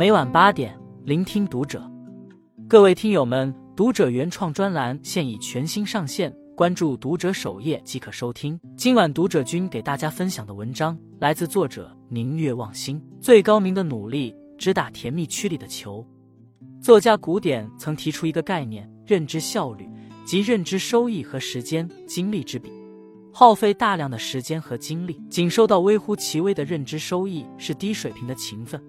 每晚八点，聆听读者。各位听友们，读者原创专栏现已全新上线，关注读者首页即可收听。今晚读者君给大家分享的文章来自作者宁月望星。最高明的努力，只打甜蜜区里的球。作家古典曾提出一个概念：认知效率，即认知收益和时间精力之比。耗费大量的时间和精力，仅收到微乎其微的认知收益是低水平的勤奋；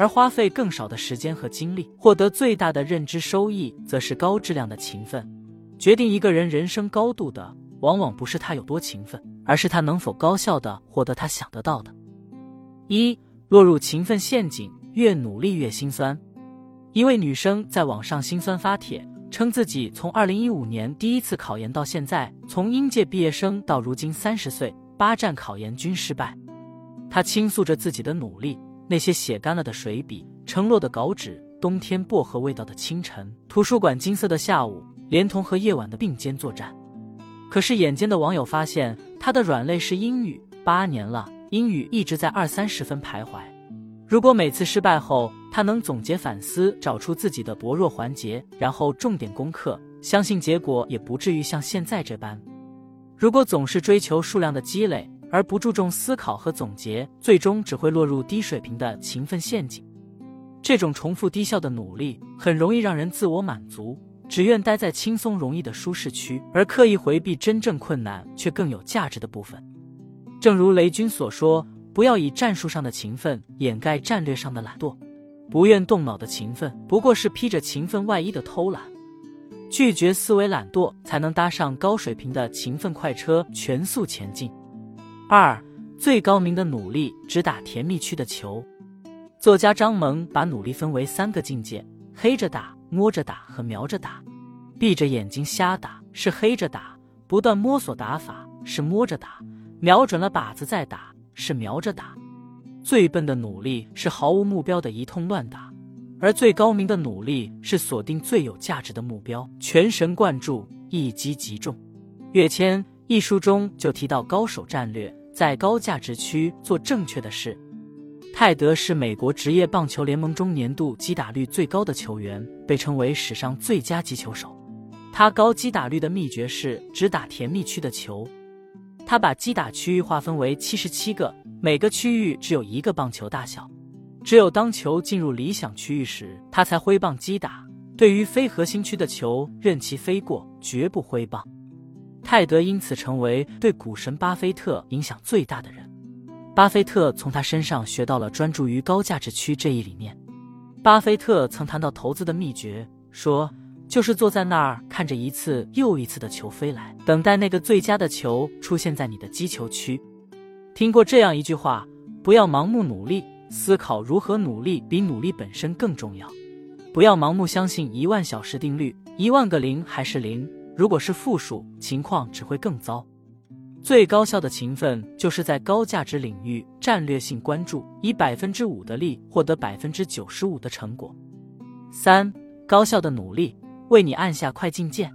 而花费更少的时间和精力，获得最大的认知收益，则是高质量的勤奋。决定一个人人生高度的，往往不是他有多勤奋，而是他能否高效的获得他想得到的。一落入勤奋陷阱，越努力越心酸。一位女生在网上心酸发帖。称自己从二零一五年第一次考研到现在，从应届毕业生到如今三十岁，八站考研均失败。她倾诉着自己的努力，那些写干了的水笔，承诺的稿纸，冬天薄荷味道的清晨，图书馆金色的下午，连同和夜晚的并肩作战。可是眼尖的网友发现，他的软肋是英语，八年了，英语一直在二三十分徘徊。如果每次失败后，他能总结反思，找出自己的薄弱环节，然后重点攻克，相信结果也不至于像现在这般。如果总是追求数量的积累，而不注重思考和总结，最终只会落入低水平的勤奋陷阱。这种重复低效的努力，很容易让人自我满足，只愿待在轻松容易的舒适区，而刻意回避真正困难却更有价值的部分。正如雷军所说。不要以战术上的勤奋掩盖战略上的懒惰，不愿动脑的勤奋不过是披着勤奋外衣的偷懒。拒绝思维懒惰，才能搭上高水平的勤奋快车，全速前进。二，最高明的努力只打甜蜜区的球。作家张萌把努力分为三个境界：黑着打、摸着打和瞄着打。闭着眼睛瞎打是黑着打，不断摸索打法是摸着打，瞄准了靶子再打。是瞄着打，最笨的努力是毫无目标的一通乱打，而最高明的努力是锁定最有价值的目标，全神贯注，一击即中。跃迁一书中就提到高手战略，在高价值区做正确的事。泰德是美国职业棒球联盟中年度击打率最高的球员，被称为史上最佳击球手。他高击打率的秘诀是只打甜蜜区的球。他把击打区域划分为七十七个，每个区域只有一个棒球大小。只有当球进入理想区域时，他才挥棒击打。对于非核心区的球，任其飞过，绝不挥棒。泰德因此成为对股神巴菲特影响最大的人。巴菲特从他身上学到了专注于高价值区这一理念。巴菲特曾谈到投资的秘诀，说。就是坐在那儿看着一次又一次的球飞来，等待那个最佳的球出现在你的击球区。听过这样一句话：不要盲目努力，思考如何努力比努力本身更重要。不要盲目相信一万小时定律，一万个零还是零。如果是负数，情况只会更糟。最高效的勤奋，就是在高价值领域战略性关注，以百分之五的力获得百分之九十五的成果。三高效的努力。为你按下快进键。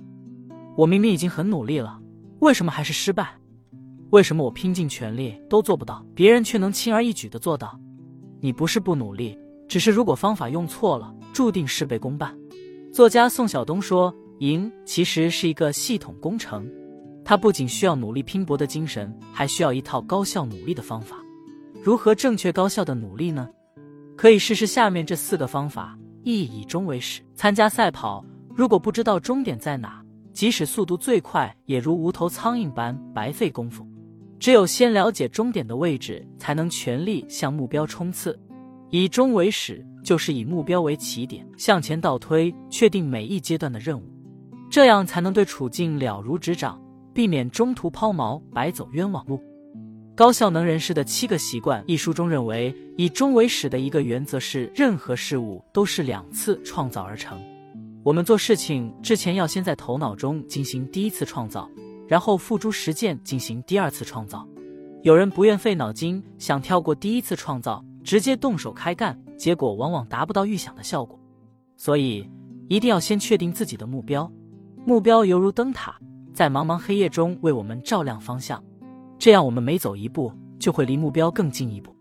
我明明已经很努力了，为什么还是失败？为什么我拼尽全力都做不到，别人却能轻而易举的做到？你不是不努力，只是如果方法用错了，注定事倍功半。作家宋晓东说：“赢其实是一个系统工程，它不仅需要努力拼搏的精神，还需要一套高效努力的方法。如何正确高效的努力呢？可以试试下面这四个方法：一以终为始，参加赛跑。”如果不知道终点在哪，即使速度最快，也如无头苍蝇般白费功夫。只有先了解终点的位置，才能全力向目标冲刺。以终为始，就是以目标为起点，向前倒推，确定每一阶段的任务，这样才能对处境了如指掌，避免中途抛锚，白走冤枉路。高效能人士的七个习惯一书中认为，以终为始的一个原则是，任何事物都是两次创造而成。我们做事情之前，要先在头脑中进行第一次创造，然后付诸实践进行第二次创造。有人不愿费脑筋，想跳过第一次创造，直接动手开干，结果往往达不到预想的效果。所以，一定要先确定自己的目标。目标犹如灯塔，在茫茫黑夜中为我们照亮方向，这样我们每走一步，就会离目标更近一步。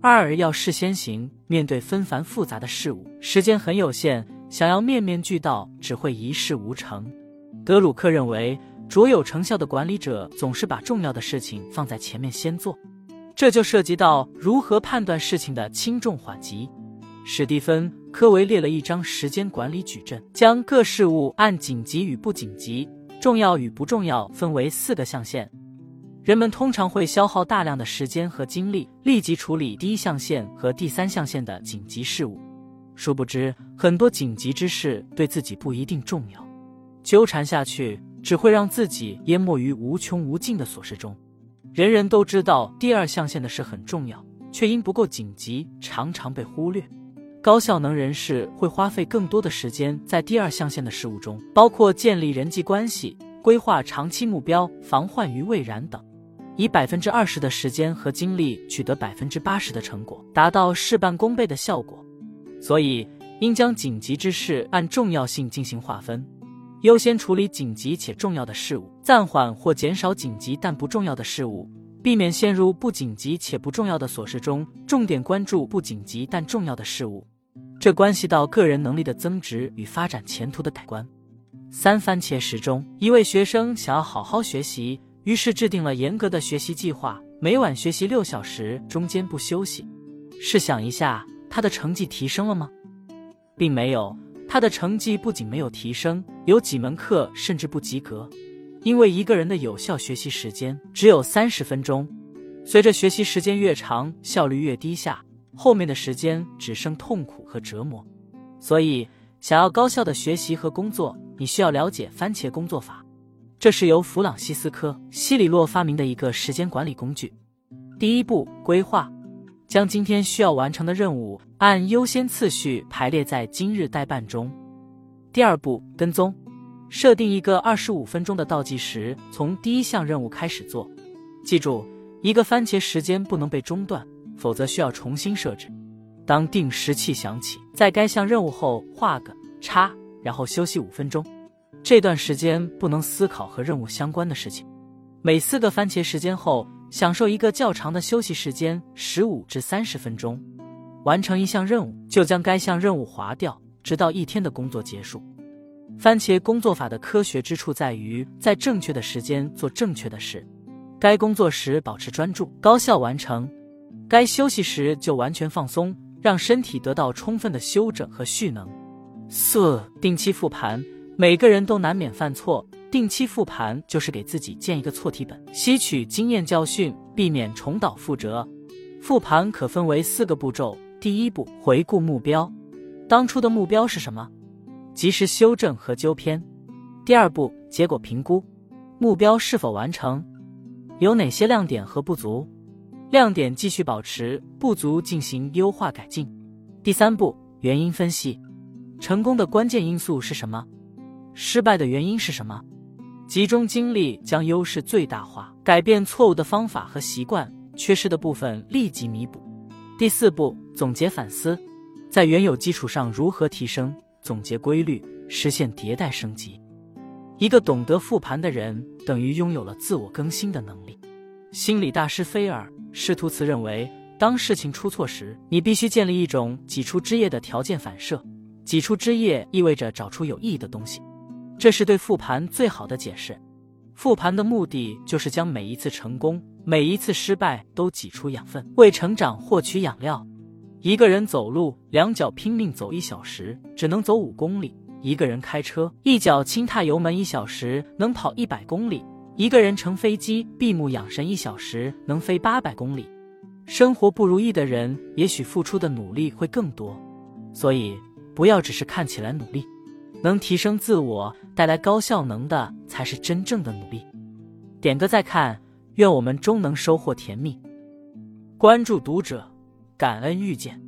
二要事先行，面对纷繁复杂的事物，时间很有限，想要面面俱到，只会一事无成。德鲁克认为，卓有成效的管理者总是把重要的事情放在前面先做，这就涉及到如何判断事情的轻重缓急。史蒂芬·科维列了一张时间管理矩阵，将各事物按紧急与不紧急、重要与不重要分为四个象限。人们通常会消耗大量的时间和精力，立即处理第一象限和第三象限的紧急事务。殊不知，很多紧急之事对自己不一定重要，纠缠下去只会让自己淹没于无穷无尽的琐事中。人人都知道第二象限的事很重要，却因不够紧急，常常被忽略。高效能人士会花费更多的时间在第二象限的事物中，包括建立人际关系、规划长期目标、防患于未然等。以百分之二十的时间和精力取得百分之八十的成果，达到事半功倍的效果。所以，应将紧急之事按重要性进行划分，优先处理紧急且重要的事物，暂缓或减少紧急但不重要的事物，避免陷入不紧急且不重要的琐事中，重点关注不紧急但重要的事物。这关系到个人能力的增值与发展前途的改观。三番茄时钟，一位学生想要好好学习。于是制定了严格的学习计划，每晚学习六小时，中间不休息。试想一下，他的成绩提升了吗？并没有，他的成绩不仅没有提升，有几门课甚至不及格。因为一个人的有效学习时间只有三十分钟，随着学习时间越长，效率越低下，后面的时间只剩痛苦和折磨。所以，想要高效的学习和工作，你需要了解番茄工作法。这是由弗朗西斯科·西里洛发明的一个时间管理工具。第一步，规划，将今天需要完成的任务按优先次序排列在今日待办中。第二步，跟踪，设定一个二十五分钟的倒计时，从第一项任务开始做。记住，一个番茄时间不能被中断，否则需要重新设置。当定时器响起，在该项任务后画个叉，然后休息五分钟。这段时间不能思考和任务相关的事情。每四个番茄时间后，享受一个较长的休息时间，十五至三十分钟。完成一项任务，就将该项任务划掉，直到一天的工作结束。番茄工作法的科学之处在于，在正确的时间做正确的事。该工作时保持专注，高效完成；该休息时就完全放松，让身体得到充分的休整和蓄能。四、定期复盘。每个人都难免犯错，定期复盘就是给自己建一个错题本，吸取经验教训，避免重蹈覆辙。复盘可分为四个步骤：第一步，回顾目标，当初的目标是什么？及时修正和纠偏。第二步，结果评估，目标是否完成？有哪些亮点和不足？亮点继续保持，不足进行优化改进。第三步，原因分析，成功的关键因素是什么？失败的原因是什么？集中精力将优势最大化，改变错误的方法和习惯，缺失的部分立即弥补。第四步，总结反思，在原有基础上如何提升，总结规律，实现迭代升级。一个懂得复盘的人，等于拥有了自我更新的能力。心理大师菲尔·施图茨认为，当事情出错时，你必须建立一种挤出枝叶的条件反射。挤出枝叶意味着找出有意义的东西。这是对复盘最好的解释。复盘的目的就是将每一次成功、每一次失败都挤出养分，为成长获取养料。一个人走路，两脚拼命走一小时，只能走五公里；一个人开车，一脚轻踏油门一小时，能跑一百公里；一个人乘飞机，闭目养神一小时，能飞八百公里。生活不如意的人，也许付出的努力会更多。所以，不要只是看起来努力。能提升自我、带来高效能的，才是真正的努力。点个再看，愿我们终能收获甜蜜。关注读者，感恩遇见。